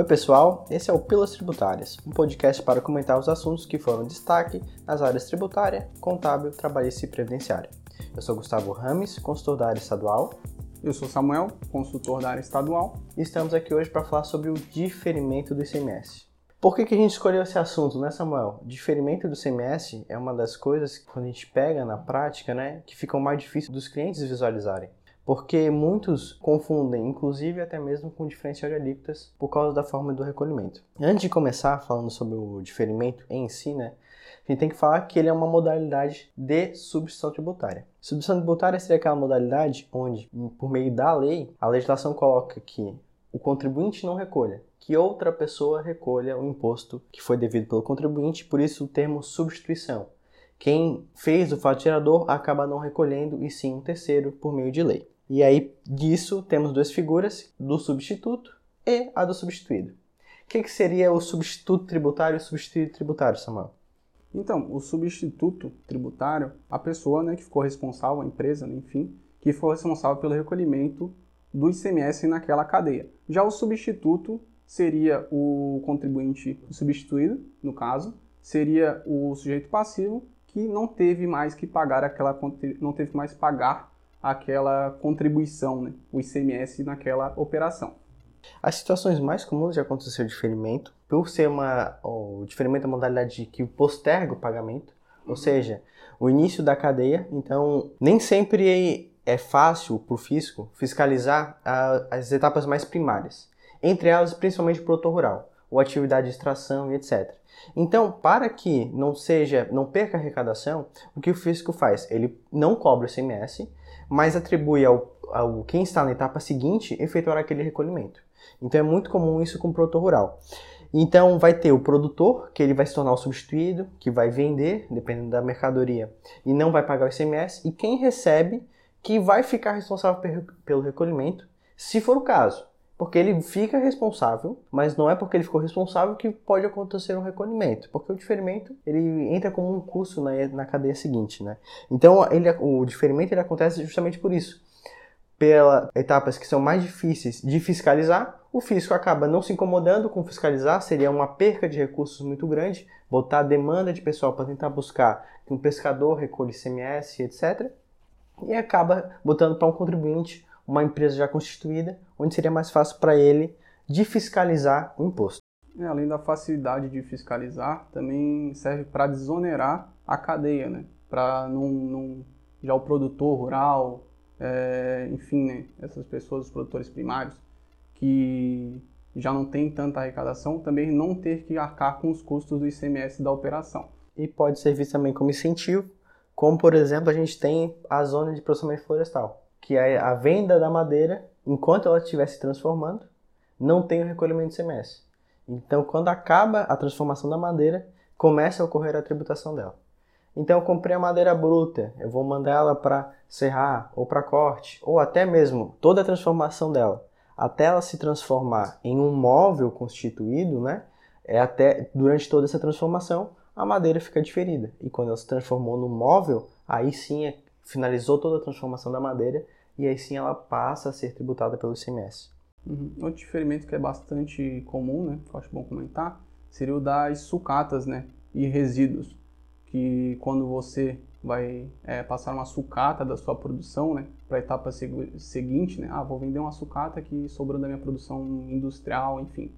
Oi, pessoal, esse é o Pilas Tributárias, um podcast para comentar os assuntos que foram destaque nas áreas tributária, contábil, trabalhista e previdenciária. Eu sou Gustavo Rames, consultor da área estadual. Eu sou Samuel, consultor da área estadual. E estamos aqui hoje para falar sobre o diferimento do ICMS. Por que, que a gente escolheu esse assunto, né, Samuel? Diferimento do ICMS é uma das coisas que, quando a gente pega na prática, né, que ficam mais difíceis dos clientes visualizarem porque muitos confundem, inclusive até mesmo com diferencial de alíquotas, por causa da forma do recolhimento. Antes de começar falando sobre o diferimento em si, né, a gente tem que falar que ele é uma modalidade de substituição tributária. Substituição tributária seria aquela modalidade onde, por meio da lei, a legislação coloca que o contribuinte não recolha, que outra pessoa recolha o imposto que foi devido pelo contribuinte, por isso o termo substituição. Quem fez o fato gerador acaba não recolhendo e sim um terceiro por meio de lei. E aí disso temos duas figuras, do substituto e a do substituído. O que, que seria o substituto tributário e o substituído tributário, Samuel? Então, o substituto tributário, a pessoa né, que ficou responsável, a empresa, né, enfim, que foi responsável pelo recolhimento do ICMS naquela cadeia. Já o substituto seria o contribuinte substituído, no caso, seria o sujeito passivo que não teve mais que pagar aquela não teve mais pagar aquela contribuição, né, o ICMS naquela operação. As situações mais comuns de acontecer o diferimento, por ser uma, o diferimento é uma modalidade que posterga o pagamento, ou uhum. seja, o início da cadeia, então nem sempre é fácil para o fisco fiscalizar a, as etapas mais primárias, entre elas principalmente o produtor rural, ou atividade de extração e etc. Então, para que não seja, não perca a arrecadação, o que o fisco faz? Ele não cobra o ICMS, mas atribui ao, ao quem está na etapa seguinte efetuar aquele recolhimento. Então é muito comum isso com o produtor rural. Então vai ter o produtor, que ele vai se tornar o substituído, que vai vender, dependendo da mercadoria, e não vai pagar o ICMS, e quem recebe, que vai ficar responsável pelo recolhimento, se for o caso. Porque ele fica responsável, mas não é porque ele ficou responsável que pode acontecer um recolhimento, porque o diferimento ele entra como um custo na, na cadeia seguinte, né? Então ele, o diferimento ele acontece justamente por isso. Pelas etapas que são mais difíceis de fiscalizar, o fisco acaba não se incomodando com fiscalizar, seria uma perca de recursos muito grande, botar demanda de pessoal para tentar buscar que um pescador recolha ICMS, etc. E acaba botando para um contribuinte uma empresa já constituída, onde seria mais fácil para ele de fiscalizar o imposto. É, além da facilidade de fiscalizar, também serve para desonerar a cadeia, né? Para não, não, já o produtor rural, é, enfim, né? essas pessoas, os produtores primários, que já não tem tanta arrecadação, também não ter que arcar com os custos do ICMS da operação. E pode servir também como incentivo, como por exemplo a gente tem a zona de processamento florestal que a, a venda da madeira, enquanto ela estiver se transformando, não tem o recolhimento de CMS. Então, quando acaba a transformação da madeira, começa a ocorrer a tributação dela. Então, eu comprei a madeira bruta, eu vou mandar ela para serrar ou para corte, ou até mesmo toda a transformação dela, até ela se transformar em um móvel constituído, né? É até durante toda essa transformação a madeira fica diferida. E quando ela se transformou no móvel, aí sim é finalizou toda a transformação da madeira e aí sim ela passa a ser tributada pelo ICMS. Uhum. Outro diferimento que é bastante comum, né, que eu acho bom comentar, seria o das sucatas né, e resíduos, que quando você vai é, passar uma sucata da sua produção né, para a etapa seg seguinte, né, ah, vou vender uma sucata que sobrou da minha produção industrial, enfim.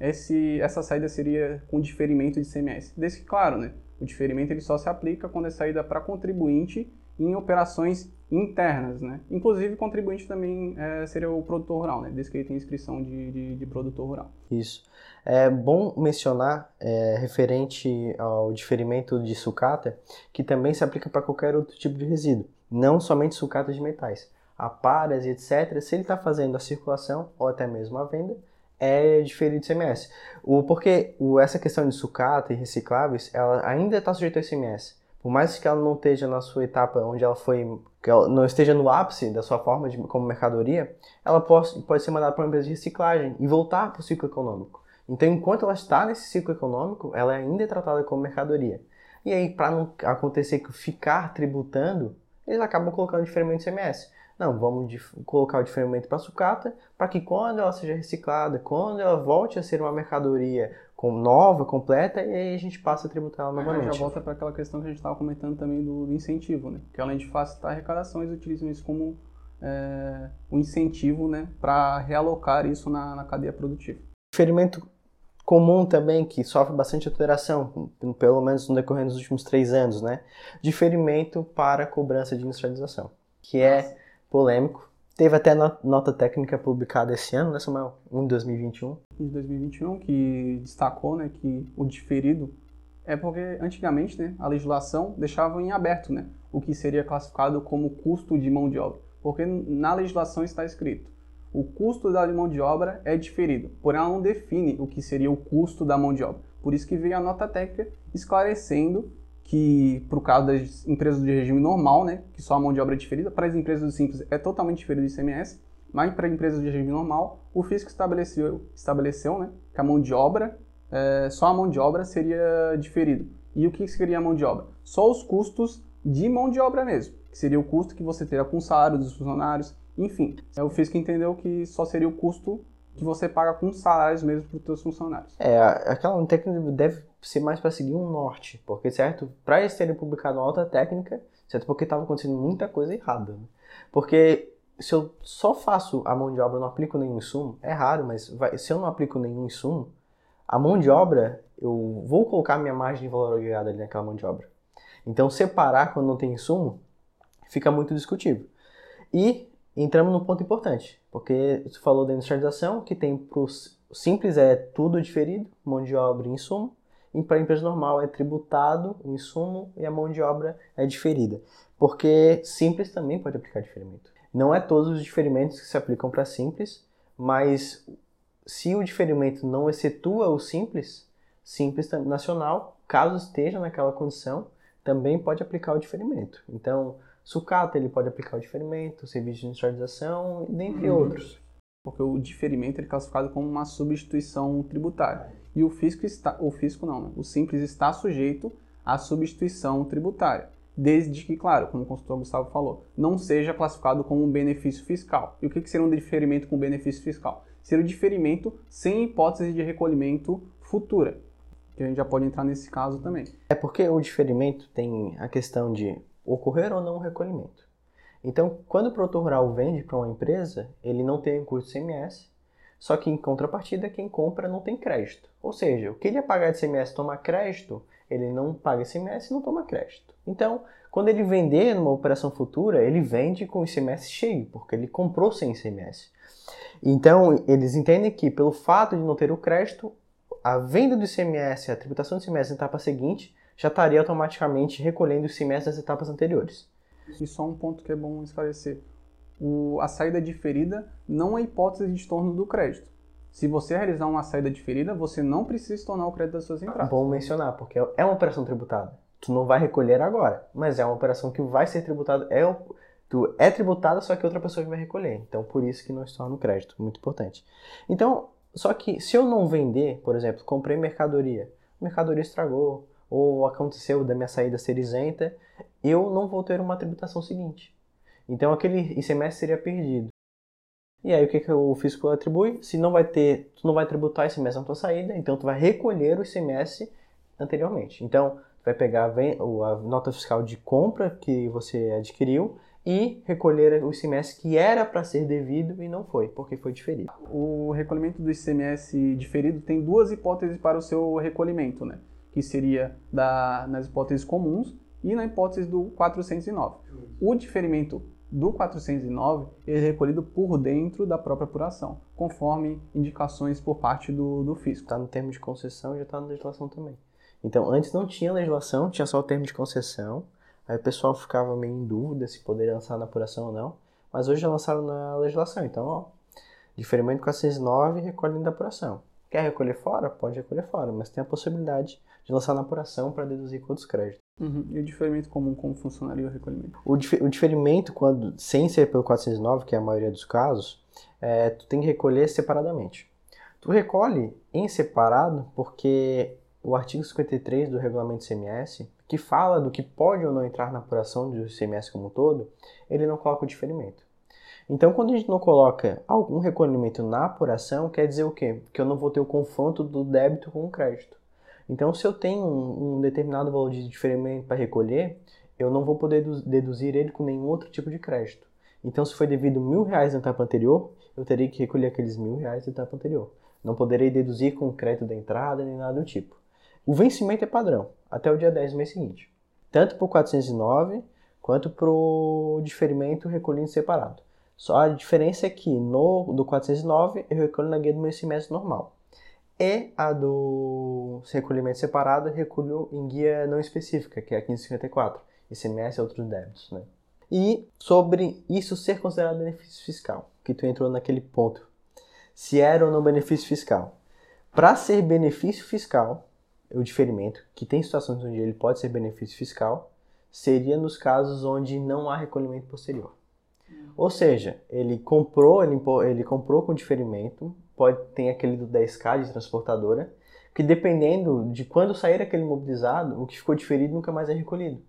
Esse, essa saída seria com diferimento de ICMS. Desde que, claro, né, o diferimento ele só se aplica quando é saída para contribuinte em operações internas, né? Inclusive, contribuinte também é, seria o produtor rural, né? Desde que ele tem inscrição de, de, de produtor rural. Isso. É bom mencionar, é, referente ao diferimento de sucata, que também se aplica para qualquer outro tipo de resíduo, não somente sucata de metais. Aparas e etc., se ele está fazendo a circulação ou até mesmo a venda, é diferido de ICMS. O, porque o, essa questão de sucata e recicláveis, ela ainda está sujeita ao ICMS por mais que ela não esteja na sua etapa onde ela foi, que ela não esteja no ápice da sua forma de, como mercadoria, ela pode, pode ser mandada para uma empresa de reciclagem e voltar para o ciclo econômico. Então, enquanto ela está nesse ciclo econômico, ela ainda é tratada como mercadoria. E aí, para não acontecer que ficar tributando, eles acabam colocando diferimento de CMS. Não, vamos colocar o diferimento para sucata para que quando ela seja reciclada, quando ela volte a ser uma mercadoria com nova, completa, e aí a gente passa a tributar ela novamente. Já volta para aquela questão que a gente estava comentando também do, do, incentivo, né? Que além de facilitar a arrecadação, eles utilizam isso como é, um incentivo né, para realocar isso na, na cadeia produtiva. Diferimento comum também, que sofre bastante alteração, pelo menos no decorrer dos últimos três anos, né? Diferimento para cobrança de industrialização, que é polêmico. Teve até nota técnica publicada esse ano, né, Samuel? Em 2021. Em 2021, que destacou né, que o diferido é porque antigamente né, a legislação deixava em aberto né, o que seria classificado como custo de mão de obra. Porque na legislação está escrito o custo da mão de obra é diferido, porém ela não define o que seria o custo da mão de obra. Por isso que veio a nota técnica esclarecendo que, para o caso das empresas de regime normal, né, que só a mão de obra é diferida, para as empresas simples é totalmente diferido do ICMS, mas para empresas de regime normal, o fisco estabeleceu, estabeleceu né, que a mão de obra, é, só a mão de obra seria diferido. E o que seria a mão de obra? Só os custos de mão de obra mesmo, que seria o custo que você teria com o salário dos funcionários, enfim, é o fisco entendeu que só seria o custo que você paga com salários mesmo para os seus funcionários. É, aquela técnica deve ser mais para seguir um norte, porque certo, para eles terem publicado uma alta técnica, certo, porque estava acontecendo muita coisa errada. Né? Porque se eu só faço a mão de obra, não aplico nenhum insumo, é raro, mas vai, se eu não aplico nenhum insumo, a mão de obra, eu vou colocar minha margem de valor agregado ali naquela mão de obra. Então, separar quando não tem insumo fica muito discutível. E entramos num ponto importante, porque você falou da industrialização, que tem para o simples é tudo diferido, mão de obra e insumo, e para a empresa normal é tributado o insumo e a mão de obra é diferida. Porque simples também pode aplicar diferimento. Não é todos os diferimentos que se aplicam para simples, mas se o diferimento não excetua o simples, simples nacional, caso esteja naquela condição, também pode aplicar o diferimento. Então, Sucata ele pode aplicar o diferimento, serviço de industrialização, dentre uhum. outros. Porque o diferimento é classificado como uma substituição tributária. E o fisco está, o fisco não, né? o simples está sujeito à substituição tributária, desde que, claro, como o consultor Gustavo falou, não seja classificado como um benefício fiscal. E o que, que seria um diferimento com benefício fiscal? Seria o diferimento sem hipótese de recolhimento futura, que a gente já pode entrar nesse caso também. É porque o diferimento tem a questão de ocorrer ou não o recolhimento. Então, quando o produtor rural vende para uma empresa, ele não tem custo de CMS, só que em contrapartida, quem compra não tem crédito. Ou seja, o que ele ia pagar de CMS tomar crédito, ele não paga CMS e não toma crédito. Então, quando ele vender numa operação futura, ele vende com o ICMS cheio, porque ele comprou sem ICMS. Então, eles entendem que pelo fato de não ter o crédito, a venda do ICMS, a tributação do ICMS na etapa seguinte, já estaria automaticamente recolhendo os semestres das etapas anteriores. E só um ponto que é bom esclarecer. O, a saída diferida não é hipótese de estorno do crédito. Se você realizar uma saída diferida, você não precisa estornar o crédito das suas entradas. Bom mencionar, porque é uma operação tributada. Tu não vai recolher agora, mas é uma operação que vai ser tributada. É, tu é tributada, só que outra pessoa que vai recolher. Então, por isso que não estorna o crédito. Muito importante. Então, só que se eu não vender, por exemplo, comprei mercadoria, mercadoria estragou, ou aconteceu da minha saída ser isenta, eu não vou ter uma tributação seguinte. Então aquele ICMS seria perdido. E aí o que, que o fisco atribui? Se não vai ter, tu não vai tributar ICMS na tua saída, então tu vai recolher o ICMS anteriormente. Então vai pegar a nota fiscal de compra que você adquiriu e recolher o ICMS que era para ser devido e não foi, porque foi diferido. O recolhimento do ICMS diferido tem duas hipóteses para o seu recolhimento, né? que seria da, nas hipóteses comuns, e na hipótese do 409. O diferimento do 409 é recolhido por dentro da própria apuração, conforme indicações por parte do, do fisco. Está no termo de concessão e já está na legislação também. Então, antes não tinha legislação, tinha só o termo de concessão. Aí o pessoal ficava meio em dúvida se poderia lançar na apuração ou não. Mas hoje já lançaram na legislação. Então, ó, diferimento 409 recolhe da apuração. Quer recolher fora? Pode recolher fora, mas tem a possibilidade de lançar na apuração para deduzir quantos créditos. Uhum. E o diferimento comum, como funcionaria o recolhimento? O, dif o diferimento, quando, sem ser pelo 409, que é a maioria dos casos, é, tu tem que recolher separadamente. Tu recolhe em separado porque o artigo 53 do regulamento CMS, que fala do que pode ou não entrar na apuração do CMS como um todo, ele não coloca o diferimento. Então, quando a gente não coloca algum recolhimento na apuração, quer dizer o quê? Que eu não vou ter o confronto do débito com o crédito. Então, se eu tenho um, um determinado valor de diferimento para recolher, eu não vou poder deduzir ele com nenhum outro tipo de crédito. Então, se foi devido mil reais na etapa anterior, eu teria que recolher aqueles mil reais da etapa anterior. Não poderei deduzir com crédito da entrada nem nada do tipo. O vencimento é padrão, até o dia 10 do mês seguinte. Tanto para o 409 quanto para o diferimento recolhido separado. Só a diferença é que no do 409 eu recolho na guia do meu semestre normal. E a do recolhimento separado eu recolho em guia não específica, que é a 1554. ICMS e outros débitos, né? E sobre isso ser considerado benefício fiscal, que tu entrou naquele ponto. Se era ou não benefício fiscal. Para ser benefício fiscal, o diferimento, que tem situações onde ele pode ser benefício fiscal, seria nos casos onde não há recolhimento posterior. Ou seja, ele comprou, ele, ele comprou com diferimento, pode ter aquele do 10K de transportadora, que dependendo de quando sair aquele imobilizado, o que ficou diferido nunca mais é recolhido.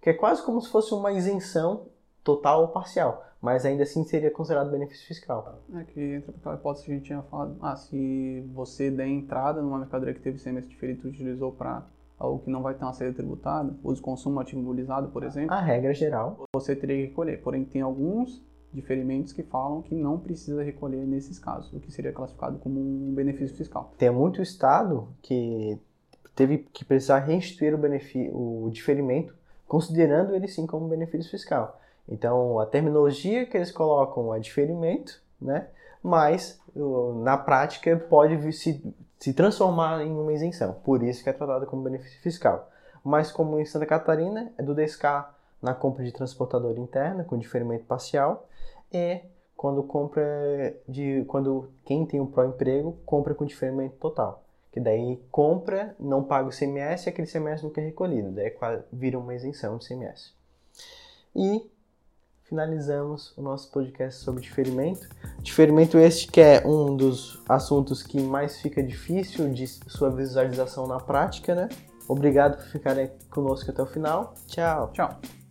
Que é quase como se fosse uma isenção total ou parcial, mas ainda assim seria considerado benefício fiscal. É que entra para a hipótese que a gente tinha falado, ah, se você der entrada numa mercadoria que teve CMS diferido e utilizou para algo que não vai ter uma saída tributada, uso consumo ativo imobilizado, por exemplo. A regra geral. Você teria que recolher. Porém, tem alguns diferimentos que falam que não precisa recolher nesses casos, o que seria classificado como um benefício fiscal. Tem muito estado que teve que precisar restituir o, benefício, o diferimento, considerando ele sim como benefício fiscal. Então, a terminologia que eles colocam é diferimento, né? Mas na prática pode se, se transformar em uma isenção, por isso que é tratado como benefício fiscal. Mas como em Santa Catarina, é do 10K na compra de transportadora interna com diferimento parcial e quando compra de quando quem tem um emprego compra com diferimento total. Que daí compra, não paga o CMS e aquele CMS nunca é recolhido, daí vira uma isenção de CMS. E finalizamos o nosso podcast sobre diferimento. Diferimento este que é um dos assuntos que mais fica difícil de sua visualização na prática, né? Obrigado por ficarem conosco até o final. Tchau. Tchau.